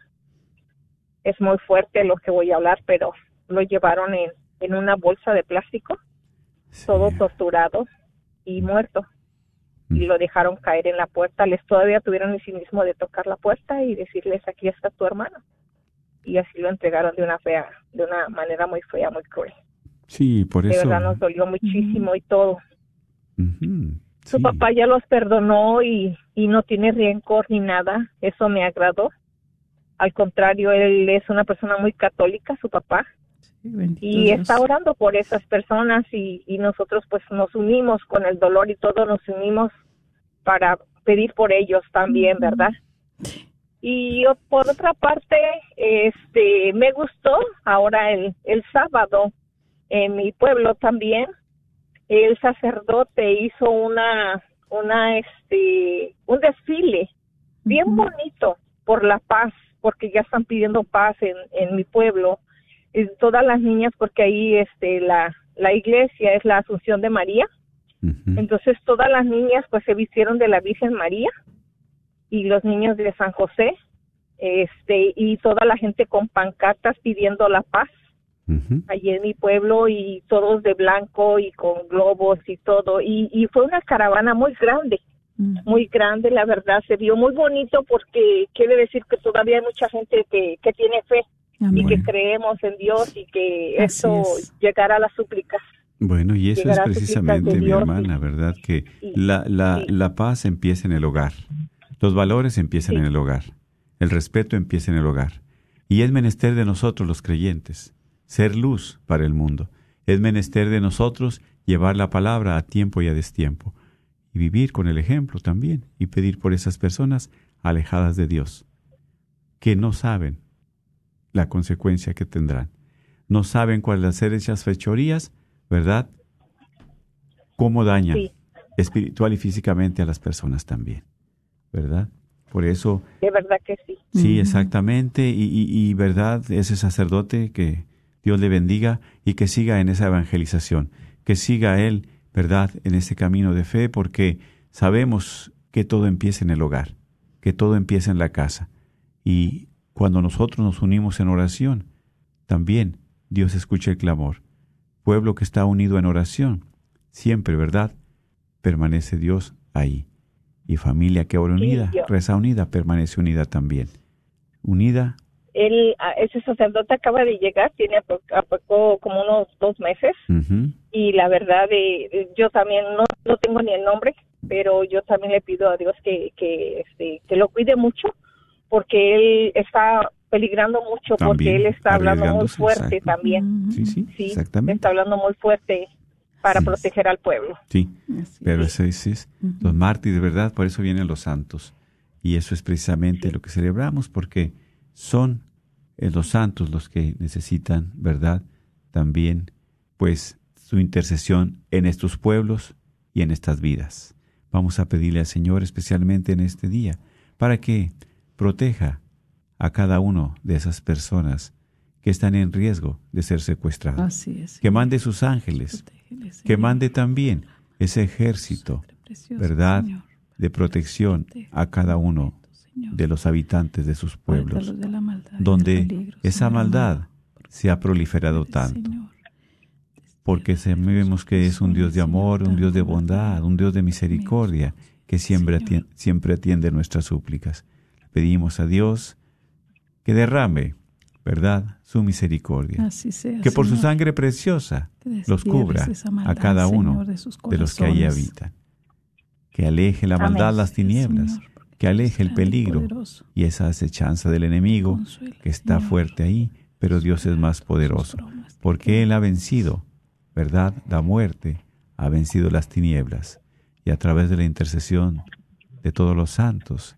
Es muy fuerte lo que voy a hablar pero lo llevaron en, en una bolsa de plástico todo torturado y muerto y lo dejaron caer en la puerta les todavía tuvieron el cinismo de tocar la puerta y decirles aquí está tu hermano y así lo entregaron de una fea de una manera muy fea muy cruel Sí, por de eso. verdad nos dolió muchísimo y todo su sí. papá ya los perdonó y, y no tiene rencor ni nada. Eso me agradó. Al contrario, él es una persona muy católica, su papá, y Dios. está orando por esas personas y, y nosotros pues nos unimos con el dolor y todo, nos unimos para pedir por ellos también, ¿verdad? Y por otra parte, este, me gustó ahora el, el sábado en mi pueblo también, el sacerdote hizo una, una, este, un desfile bien bonito por la paz, porque ya están pidiendo paz en, en mi pueblo. Y todas las niñas, porque ahí, este, la, la iglesia es la Asunción de María. Entonces todas las niñas pues se vistieron de la Virgen María y los niños de San José, este, y toda la gente con pancartas pidiendo la paz allí en mi pueblo y todos de blanco y con globos y todo. Y, y fue una caravana muy grande, muy grande, la verdad. Se vio muy bonito porque quiere decir que todavía hay mucha gente que, que tiene fe y Amén. que creemos en Dios y que Así eso es. llegará a las súplicas. Bueno, y eso es Llegará precisamente, mi Dios, hermana. ¿verdad? Que la, la, la paz empieza en el hogar. Los valores empiezan Sí. en el hogar. El respeto empieza en el hogar. Y es menester de nosotros los creyentes ser luz para el mundo. Es menester de nosotros llevar la palabra a tiempo y a destiempo. Y vivir con el ejemplo también. Y pedir por esas personas alejadas de Dios. Que no saben la consecuencia que tendrán. No saben cuál hacer esas fechorías, ¿verdad? Cómo dañan Sí. espiritual y físicamente a las personas también, ¿verdad? Por eso, De verdad que sí. sí, exactamente, y, y, y, verdad, ese sacerdote que Dios le bendiga y que siga en esa evangelización, que siga él, ¿verdad?, en ese camino de fe, porque sabemos que todo empieza en el hogar, que todo empieza en la casa. Y cuando nosotros nos unimos en oración, también Dios escucha el clamor. Pueblo que está unido en oración, siempre, ¿verdad? Permanece Dios ahí. Y familia que ora unida, reza unida, permanece unida también. Unida él, ese sacerdote acaba de llegar, tiene a poco como unos dos meses y la verdad de, yo también no, no tengo ni el nombre, pero yo también le pido a Dios que, que, este, que lo cuide mucho porque él está peligrando mucho porque él está hablando muy fuerte también. Sí, sí, exactamente. Está hablando muy fuerte para proteger al pueblo. Sí, pero eso es, los mártires, ¿verdad? Por eso vienen los santos. Y eso es precisamente lo que celebramos, porque son eh, los santos los que necesitan, ¿verdad? También, pues, su intercesión en estos pueblos y en estas vidas. Vamos a pedirle al Señor, especialmente en este día, para que proteja a cada uno de esas personas que están en riesgo de ser secuestrados. que mande sus ángeles, que mande también ese ejército, ¿verdad?, de protección a cada uno de los habitantes de sus pueblos, donde esa maldad se ha proliferado tanto. Porque sabemos que es un Dios de amor, un Dios de bondad, un Dios de misericordia, que siempre atiende, siempre atiende nuestras súplicas. Pedimos a Dios que derrame, ¿verdad?, su misericordia. que por su sangre preciosa los cubra a cada uno de, los que allí habitan. Que aleje la maldad, las tinieblas, que aleje el peligro y esa acechanza del enemigo que está fuerte ahí, pero Dios es más poderoso, porque Él ha vencido, ¿verdad?, la muerte, ha vencido las tinieblas, y a través de la intercesión de todos los santos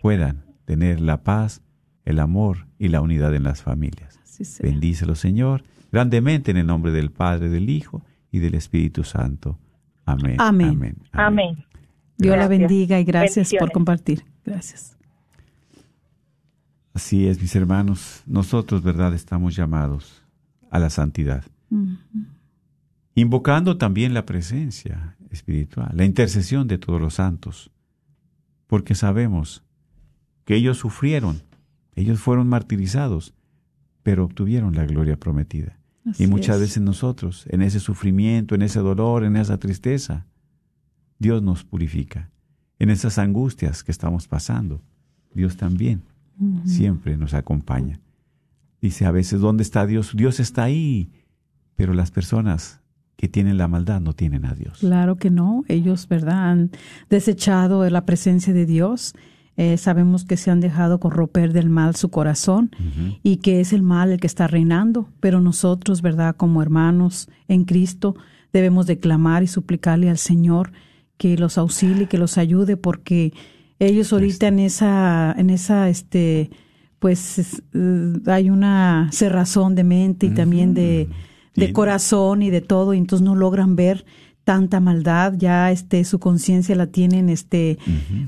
puedan tener la paz, el amor y la unidad en las familias. Bendícelo, Señor, grandemente en el nombre del Padre, del Hijo y del Espíritu Santo. Amén. Amén. Amén. Dios la bendiga y gracias por compartir. Gracias. Así es, mis hermanos. Nosotros, ¿verdad?, estamos llamados a la santidad. Invocando también la presencia espiritual, la intercesión de todos los santos, porque sabemos que ellos sufrieron, ellos fueron martirizados, pero obtuvieron la gloria prometida. y muchas veces nosotros, en ese sufrimiento, en ese dolor, en esa tristeza, Dios nos purifica. En esas angustias que estamos pasando, Dios también siempre nos acompaña. Dice a veces, ¿dónde está Dios? Dios está ahí, pero las personas que tienen la maldad no tienen a Dios. Claro que no, ellos, ¿verdad? Han desechado la presencia de Dios eh, sabemos que se han dejado corromper del mal su corazón y que es el mal el que está reinando, pero nosotros, ¿verdad? Como hermanos en Cristo, debemos declamar y suplicarle al Señor que los auxilie, que los ayude, porque ellos ahorita en esa, en esa, este, pues eh, hay una cerrazón de mente y también de, de corazón y de todo, y entonces no logran ver tanta maldad, ya este su conciencia la tienen este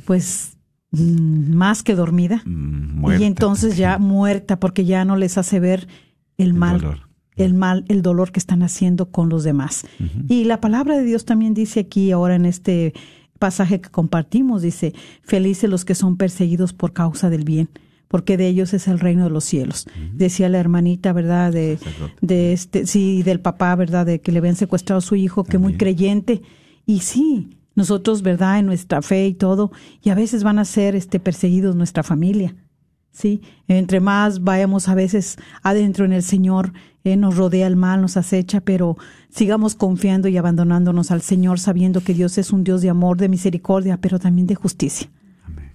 pues más que dormida mm, y entonces ya muerta porque ya no les hace ver el, mal el mal el dolor que están haciendo con los demás y la palabra de Dios también dice aquí ahora en este pasaje que compartimos dice felices los que son perseguidos por causa del bien porque de ellos es el reino de los cielos. Decía la hermanita, ¿verdad? De, de este, sí, del papá, ¿verdad? De que le habían secuestrado a su hijo, que muy creyente. Y sí, nosotros, ¿verdad? En nuestra fe y todo, y a veces van a ser este, perseguidos nuestra familia, ¿sí? Entre más vayamos a veces adentro en el Señor, eh, nos rodea el mal, nos acecha, pero sigamos confiando y abandonándonos al Señor, sabiendo que Dios es un Dios de amor, de misericordia, pero también de justicia.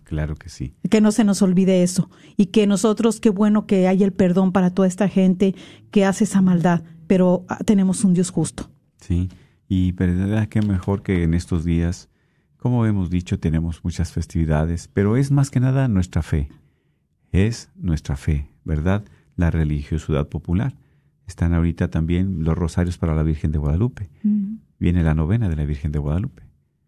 Claro que sí. Que no se nos olvide eso. Y que nosotros, qué bueno que hay el perdón para toda esta gente que hace esa maldad, pero ah, tenemos un Dios justo. Sí. Y verdad que mejor que en estos días, como hemos dicho, tenemos muchas festividades, pero es más que nada nuestra fe. Es nuestra fe, ¿verdad? La religiosidad popular. Están ahorita también los rosarios para la Virgen de Guadalupe. Viene la novena de la Virgen de Guadalupe.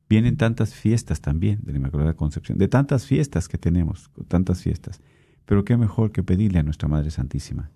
Vienen tantas fiestas también de la Inmaculada Concepción, de tantas fiestas que tenemos, tantas fiestas. Pero qué mejor que pedirle a nuestra Madre Santísima,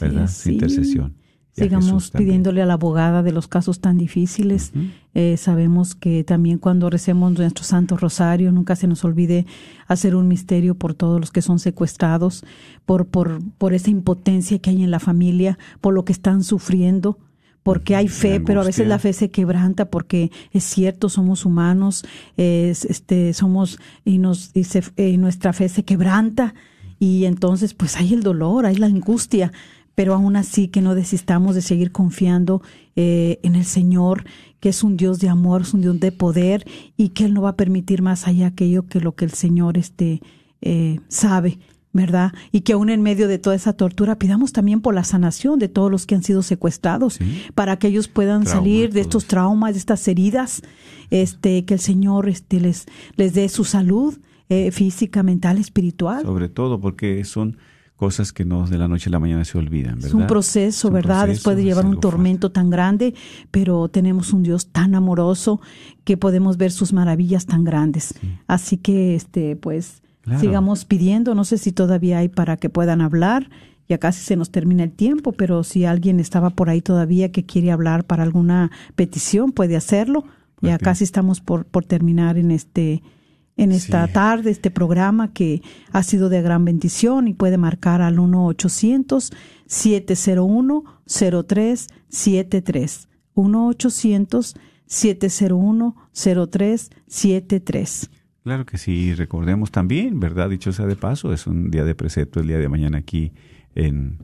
¿verdad? Su intercesión sigamos pidiéndole a la abogada de los casos tan difíciles. Eh, sabemos que también cuando recemos nuestro Santo Rosario, nunca se nos olvide hacer un misterio por todos los que son secuestrados, por, por, por esa impotencia que hay en la familia, por lo que están sufriendo porque hay fe, pero a veces la fe se quebranta porque es cierto, somos humanos, este, somos y nos y, y nuestra fe se quebranta Y entonces, pues hay el dolor, hay la angustia, pero aún así que no desistamos de seguir confiando eh, en el Señor, que es un Dios de amor, es un Dios de poder y que Él no va a permitir más allá aquello que lo que el Señor este, eh, sabe. ¿Verdad? Y que aún en medio de toda esa tortura pidamos también por la sanación de todos los que han sido secuestrados, para que ellos puedan salir de estos traumas, de estas heridas, este, que el Señor este, les, les dé su salud eh, física, mental, espiritual. Sobre todo porque son cosas que no de la noche a la mañana se olvidan, ¿verdad? Es un proceso, ¿verdad? Después de llevar un tormento tan grande, pero tenemos un Dios tan amoroso que podemos ver sus maravillas tan grandes. Así que, este, pues, sigamos pidiendo. No sé si todavía hay para que puedan hablar. Ya casi se nos termina el tiempo, pero si alguien estaba por ahí todavía que quiere hablar para alguna petición, puede hacerlo. Ya casi estamos por, por terminar en este en esta tarde, este programa que ha sido de gran bendición y puede marcar al 1-800-701-0373. 1-800-701-0373. Claro que sí, recordemos también, ¿verdad? Dicho sea de paso, es un día de precepto el día de mañana aquí en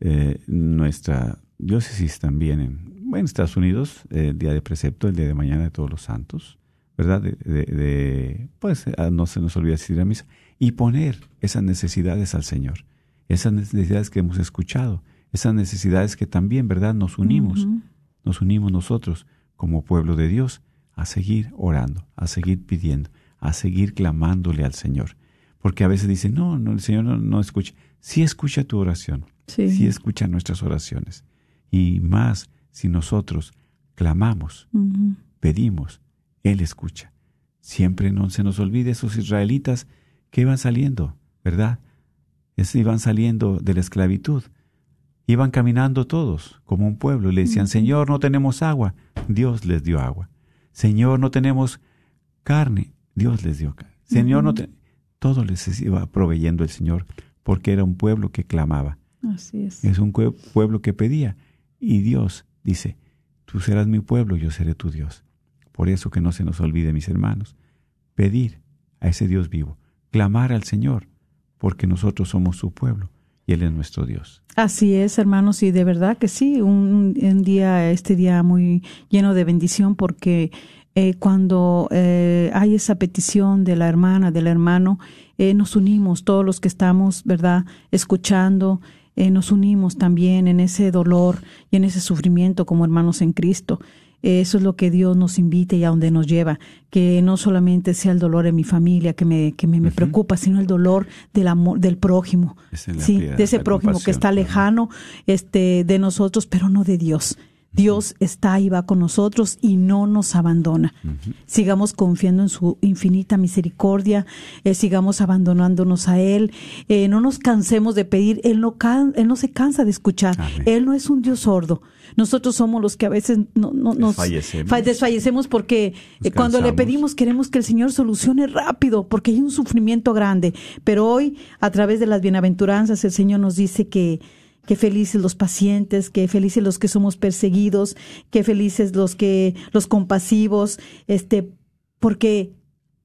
eh, nuestra diócesis también en, en Estados Unidos, el día de precepto, el día de mañana de todos los santos. ¿Verdad? De, pues ah, no se nos olvide asistir a misa y poner esas necesidades al Señor, esas necesidades que hemos escuchado, esas necesidades que también, ¿verdad? Nos unimos, nos unimos nosotros como pueblo de Dios a seguir orando, a seguir pidiendo, a seguir clamándole al Señor. Porque a veces dicen, no, no el Señor no, escucha. Sí escucha tu oración, sí. escucha nuestras oraciones. Y más si nosotros clamamos, pedimos, él escucha. Siempre no se nos olvide esos israelitas que iban saliendo, ¿verdad? Es, iban saliendo de la esclavitud. Iban caminando todos como un pueblo. Le decían, Señor, no tenemos agua. Dios les dio agua. Señor, no tenemos carne. Dios les dio carne. Señor, no todo les iba proveyendo el Señor porque era un pueblo que clamaba. Así es. Es un pueblo que pedía. Y Dios dice, tú serás mi pueblo, yo seré tu Dios. Por eso que no se nos olvide, mis hermanos, pedir a ese Dios vivo, clamar al Señor, porque nosotros somos su pueblo y Él es nuestro Dios. Así es, hermanos, y de verdad que sí, un, día, este día muy lleno de bendición, porque eh, cuando eh, hay esa petición de la hermana, del hermano, eh, nos unimos, todos los que estamos, ¿verdad?, escuchando, nos unimos también en ese dolor y en ese sufrimiento como hermanos en Cristo. Eso es lo que Dios nos invita y a donde nos lleva, que no solamente sea el dolor en mi familia que me, que me, preocupa, sino el dolor del amor, del prójimo, sí, de ese prójimo que está lejano este, de nosotros, pero no de Dios. Dios está y va con nosotros y no nos abandona. Sigamos confiando en su infinita misericordia, eh, sigamos abandonándonos a Él, eh, no nos cansemos de pedir, Él no, él no se cansa de escuchar, Él no es un Dios sordo. Nosotros somos los que a veces no, nos desfallecemos, porque eh, cuando le pedimos queremos que el Señor solucione rápido, porque hay un sufrimiento grande. Pero hoy, a través de las bienaventuranzas, el Señor nos dice que que felices los pacientes, que felices los que somos perseguidos, que felices los que los compasivos, este, porque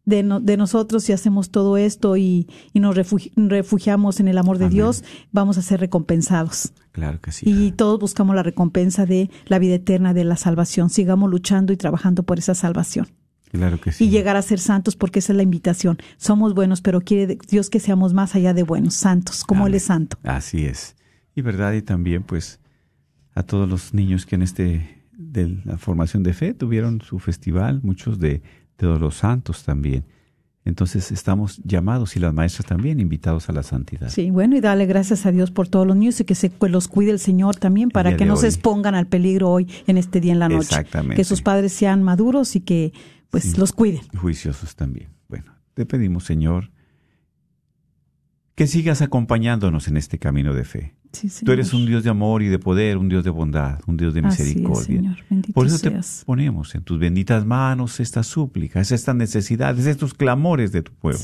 de, de nosotros si hacemos todo esto y, y nos refugiamos en el amor de Dios, vamos a ser recompensados. Claro que sí. Y todos buscamos la recompensa de la vida eterna, de la salvación. Sigamos luchando y trabajando por esa salvación. Claro que sí. Y llegar a ser santos porque esa es la invitación. Somos buenos, pero quiere Dios que seamos más allá de buenos, santos, como Él es santo. Así es. Y verdad, y también pues a todos los niños que en este de la formación de fe tuvieron su festival, muchos de, todos los santos también. Entonces estamos llamados y las maestras también invitados a la santidad. Sí, bueno, y dale gracias a Dios por todos los niños y que se los cuide el Señor también para que no se expongan al peligro hoy en este día en la noche. Exactamente. Que sus padres sean maduros y que pues los cuiden. Juiciosos también. Bueno, te pedimos, Señor, que sigas acompañándonos en este camino de fe. Tú eres un Dios de amor y de poder, un Dios de bondad, un Dios de misericordia. Por eso te ponemos en tus benditas manos estas súplicas, estas necesidades, estos clamores de tu pueblo.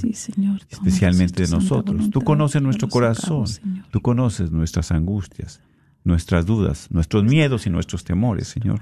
Especialmente de nosotros. Tú conoces nuestro corazón, tú conoces nuestras angustias, nuestras dudas, nuestros miedos y nuestros temores, Señor.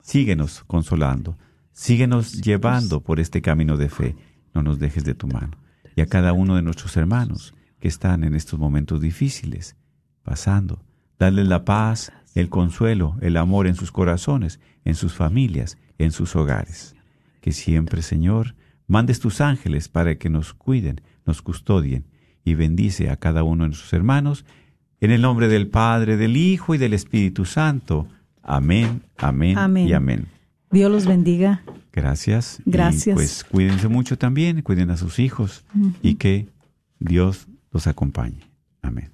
Síguenos consolando, síguenos llevando por este camino de fe. No nos dejes de tu mano. Y a cada uno de nuestros hermanos que están en estos momentos difíciles, pasando. Darles la paz, el consuelo, el amor en sus corazones, en sus familias, en sus hogares. Que siempre, Señor, mandes tus ángeles para que nos cuiden, nos custodien y bendice a cada uno de sus hermanos. En el nombre del Padre, del Hijo y del Espíritu Santo. Amén, amén, Amén. y amén. Dios los bendiga. Gracias. Gracias. Y pues cuídense mucho también, cuiden a sus hijos y que Dios los acompañe. Amén.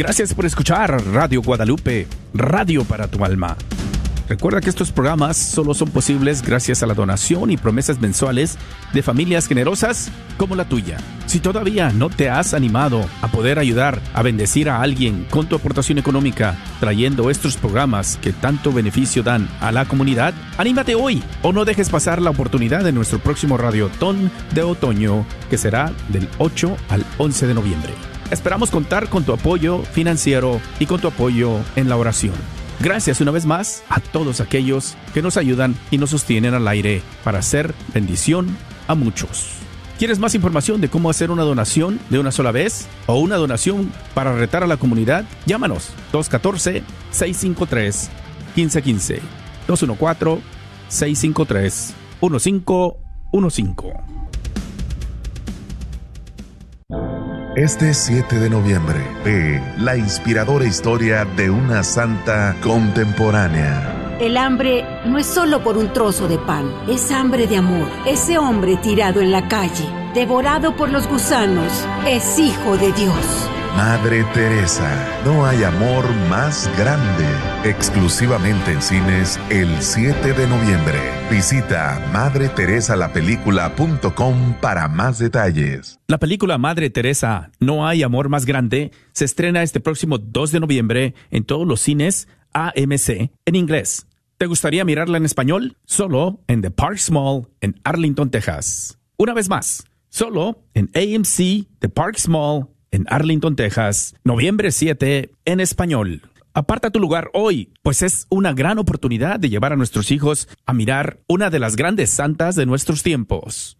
Gracias por escuchar Radio Guadalupe, radio para tu alma. Recuerda que estos programas solo son posibles gracias a la donación y promesas mensuales de familias generosas como la tuya. Si todavía no te has animado a poder ayudar a bendecir a alguien con tu aportación económica, trayendo estos programas que tanto beneficio dan a la comunidad, anímate hoy o no dejes pasar la oportunidad de nuestro próximo Radiotón de otoño, que será del 8 al 11 de noviembre. Esperamos contar con tu apoyo financiero y con tu apoyo en la oración. Gracias una vez más a todos aquellos que nos ayudan y nos sostienen al aire para hacer bendición a muchos. ¿Quieres más información de cómo hacer una donación de una sola vez o una donación para retar a la comunidad? Llámanos 214-653-1515. 214-653-1515. Este 7 de noviembre, ve la inspiradora historia de una santa contemporánea. El hambre no es solo por un trozo de pan, es hambre de amor. Ese hombre tirado en la calle, devorado por los gusanos, es hijo de Dios. Madre Teresa, no hay amor más grande. Exclusivamente en cines el 7 de noviembre. Visita madreteresalapelícula.com para más detalles. La película Madre Teresa, No hay amor más grande, se estrena este próximo 2 de noviembre en todos los cines AMC en inglés. ¿Te gustaría mirarla en español? Solo en The Parks Mall en Arlington, Texas. Una vez más, solo en AMC The Parks Mall en Arlington, Texas, noviembre 7 en español. Aparta tu lugar hoy, pues es una gran oportunidad de llevar a nuestros hijos a mirar una de las grandes santas de nuestros tiempos.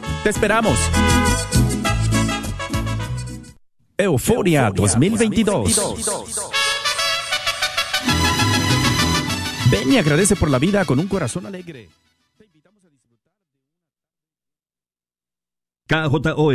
Te esperamos. Euforia 2022. Ven y agradece por la vida con un corazón alegre. KJOR